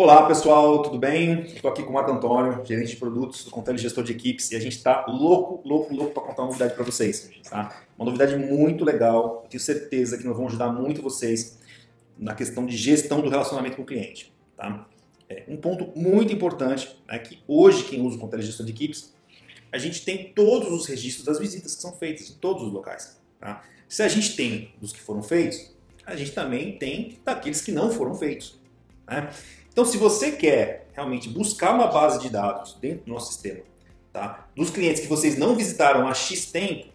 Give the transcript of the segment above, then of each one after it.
Olá pessoal, tudo bem? Estou aqui com o Marco Antônio, gerente de produtos do Contele Gestor de Equipes, e a gente está louco, louco, louco para contar uma novidade para vocês. Tá? Uma novidade muito legal, tenho certeza que nós vamos ajudar muito vocês na questão de gestão do relacionamento com o cliente. Tá? É, um ponto muito importante é que hoje quem usa o Contele Gestor de Equipes, a gente tem todos os registros das visitas que são feitas em todos os locais. Tá? Se a gente tem dos que foram feitos, a gente também tem daqueles que não foram feitos. Né? Então, se você quer realmente buscar uma base de dados dentro do nosso sistema, tá? dos clientes que vocês não visitaram há X tempo,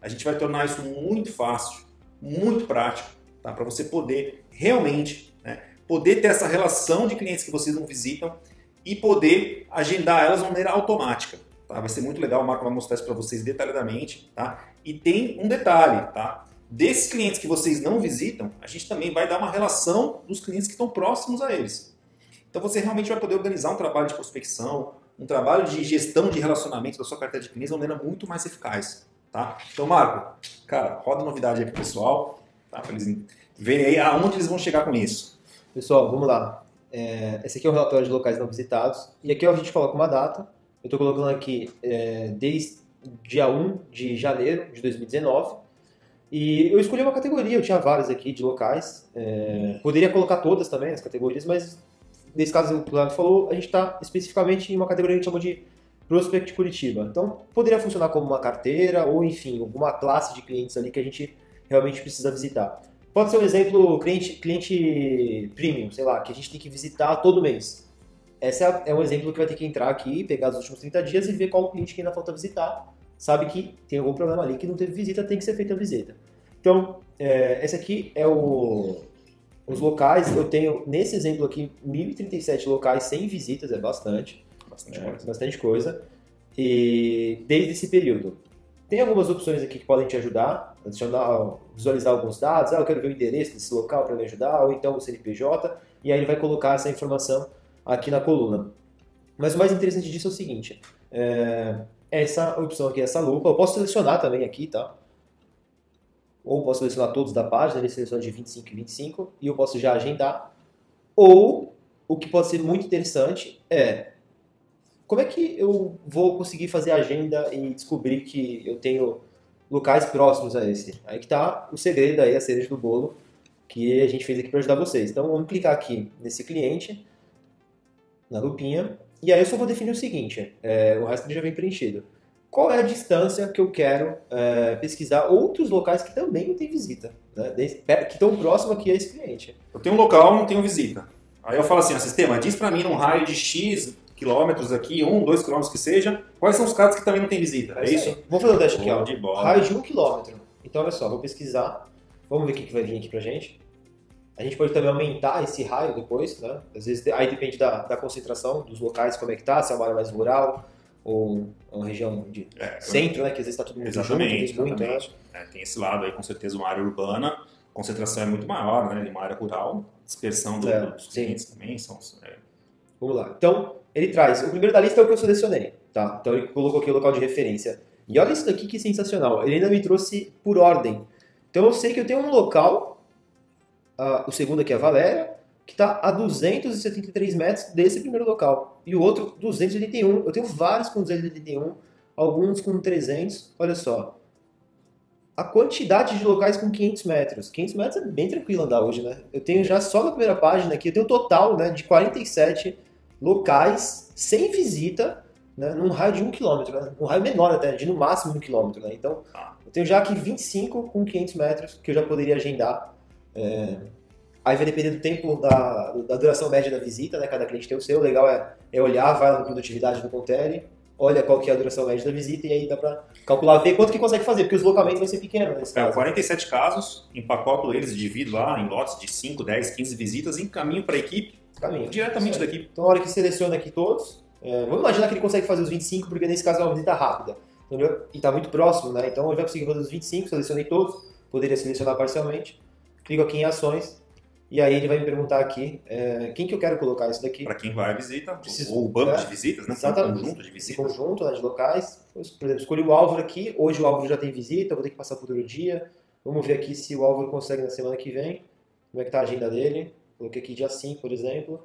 a gente vai tornar isso muito fácil, muito prático, tá? para você poder realmente né, poder ter essa relação de clientes que vocês não visitam e poder agendar elas de maneira automática. Tá? Vai ser muito legal, o Marco vai mostrar isso para vocês detalhadamente. Tá? E tem um detalhe, tá? desses clientes que vocês não visitam, a gente também vai dar uma relação dos clientes que estão próximos a eles. Então você realmente vai poder organizar um trabalho de prospecção, um trabalho de gestão de relacionamento da sua carteira de clientes de uma maneira muito mais eficaz. Tá? Então, Marco, cara, roda novidade aí pro pessoal, tá? para eles verem aí aonde eles vão chegar com isso. Pessoal, vamos lá. É, esse aqui é o relatório de locais não visitados. E aqui a gente coloca uma data. Eu estou colocando aqui é, desde dia 1 de janeiro de 2019. E eu escolhi uma categoria, eu tinha várias aqui de locais. É, poderia colocar todas também, as categorias, mas nesse caso o Leandro falou, a gente está especificamente em uma categoria que a gente chama de Prospect Curitiba. Então, poderia funcionar como uma carteira ou, enfim, alguma classe de clientes ali que a gente realmente precisa visitar. Pode ser um exemplo cliente, cliente premium, sei lá, que a gente tem que visitar todo mês. Esse é, um exemplo que vai ter que entrar aqui, pegar os últimos 30 dias e ver qual cliente que ainda falta visitar. Sabe que tem algum problema ali que não teve visita, tem que ser feita a visita. Então, é, esse aqui é o, os locais, eu tenho, nesse exemplo aqui, 1.037 locais sem visitas, é bastante. Bastante é, coisa. Bastante coisa. E desde esse período. Tem algumas opções aqui que podem te ajudar, adicionar, visualizar alguns dados. Ah, eu quero ver o endereço desse local para me ajudar, ou então o CNPJ, e aí ele vai colocar essa informação aqui na coluna. Mas o mais interessante disso é o seguinte: é, essa opção aqui, essa lupa, eu posso selecionar também aqui, tá? Ou posso selecionar todos da página, ele seleciona de 25 e 25, e eu posso já agendar. Ou, o que pode ser muito interessante é, como é que eu vou conseguir fazer agenda e descobrir que eu tenho locais próximos a esse? Aí que está o segredo aí, a cereja do bolo, que a gente fez aqui para ajudar vocês. Então, vamos clicar aqui nesse cliente, na lupinha, e aí eu só vou definir o seguinte, é, o resto já vem preenchido qual é a distância que eu quero é, pesquisar outros locais que também não tem visita, né? que estão próximos aqui a esse cliente. Eu tenho um local, não tenho visita. Aí eu falo assim, o sistema, diz para mim num raio de X quilômetros aqui, um, dois quilômetros que seja, quais são os casos que também não tem visita, é, é isso? Vou fazer o teste aqui, ó. De bola. Raio de um quilômetro. Então, olha só, vou pesquisar, vamos ver o que vai vir aqui pra gente. A gente pode também aumentar esse raio depois, né? Às vezes, aí depende da, da concentração dos locais, como é que tá, se é uma área mais rural, ou uma região de é, centro, né, que às vezes está todo mundo exatamente, junto, muito, né? é, tem esse lado aí, com certeza, uma área urbana, concentração é muito maior, né, de uma área rural, dispersão do, é, dos clientes sim. também são... É. Vamos lá, então, ele traz, o primeiro da lista é o que eu selecionei, tá? Então ele colocou aqui o local de referência. E olha isso daqui que sensacional, ele ainda me trouxe por ordem. Então eu sei que eu tenho um local, uh, o segundo aqui é a Valéria, que está a 273 metros desse primeiro local. E o outro, 281. Eu tenho vários com 281, alguns com 300. Olha só. A quantidade de locais com 500 metros. 500 metros é bem tranquilo andar hoje, né? Eu tenho já só na primeira página aqui, eu tenho um total né, de 47 locais sem visita, né, num raio de 1 km, né? um raio menor até, de no máximo 1 km. Né? Então, eu tenho já aqui 25 com 500 metros que eu já poderia agendar. É, Aí vai depender do tempo, da, da duração média da visita, né? Cada cliente tem o seu. O legal é, é olhar, vai lá na produtividade do Contele, olha qual que é a duração média da visita e aí dá para calcular, ver quanto que consegue fazer, porque os locamentos vão ser pequenos nesse é, 47 casos, empacoto eles, divido lá em lotes de 5, 10, 15 visitas encaminho para a equipe, caminho diretamente da equipe. Então, a hora que seleciona aqui todos, é, vamos imaginar que ele consegue fazer os 25, porque nesse caso é uma visita rápida, entendeu? E está muito próximo, né? Então, ele vai conseguir fazer os 25, selecionei todos, poderia selecionar parcialmente, clico aqui em ações, e aí ele vai me perguntar aqui é, quem que eu quero colocar isso daqui. Para quem vai à visita, Preciso, ou o banco é, de visitas, né? Exatamente. Um conjunto de visitas. Esse conjunto né, de locais. Por exemplo, escolhi o Álvaro aqui. Hoje o Álvaro já tem visita, vou ter que passar por outro dia. Vamos ver aqui se o Álvaro consegue na semana que vem. Como é que tá a agenda dele. Coloquei aqui dia 5, por exemplo.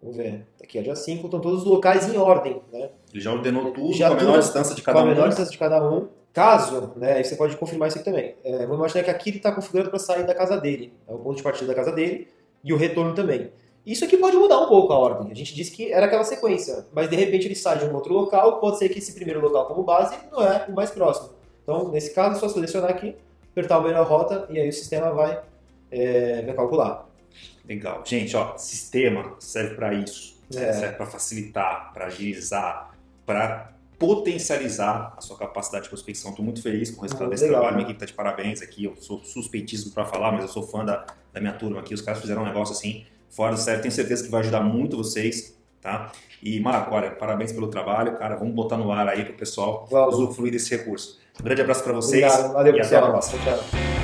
Vamos ver. Aqui é dia 5, estão todos os locais em ordem, né? Ele já ordenou tudo Já com a menor tudo distância de Com cada a menor um. distância de cada um. Caso, né, você pode confirmar isso aqui também. É, vamos imaginar que aqui ele está configurado para sair da casa dele. É o ponto de partida da casa dele e o retorno também. Isso aqui pode mudar um pouco a ordem. A gente disse que era aquela sequência, mas de repente ele sai de um outro local, pode ser que esse primeiro local como base não é o mais próximo. Então, nesse caso, é só selecionar aqui, apertar o melhor rota e aí o sistema vai, é, vai calcular. Legal. Gente, ó, sistema serve para isso. É. Serve para facilitar, para agilizar, para potencializar a sua capacidade de prospecção. Estou muito feliz com o resultado Muito desse legal, trabalho. né? Minha equipe está de parabéns aqui. Eu sou suspeitíssimo para falar, mas eu sou fã da, da minha turma aqui. Os caras fizeram um negócio assim, fora do sério. Tenho certeza que vai ajudar muito vocês, tá? E, Marco, olha, parabéns pelo trabalho, cara. Vamos botar no ar aí para o pessoal usufruir desse recurso. Um grande abraço para vocês Obrigado. Valeu, e até pessoal. a próxima. Tchau.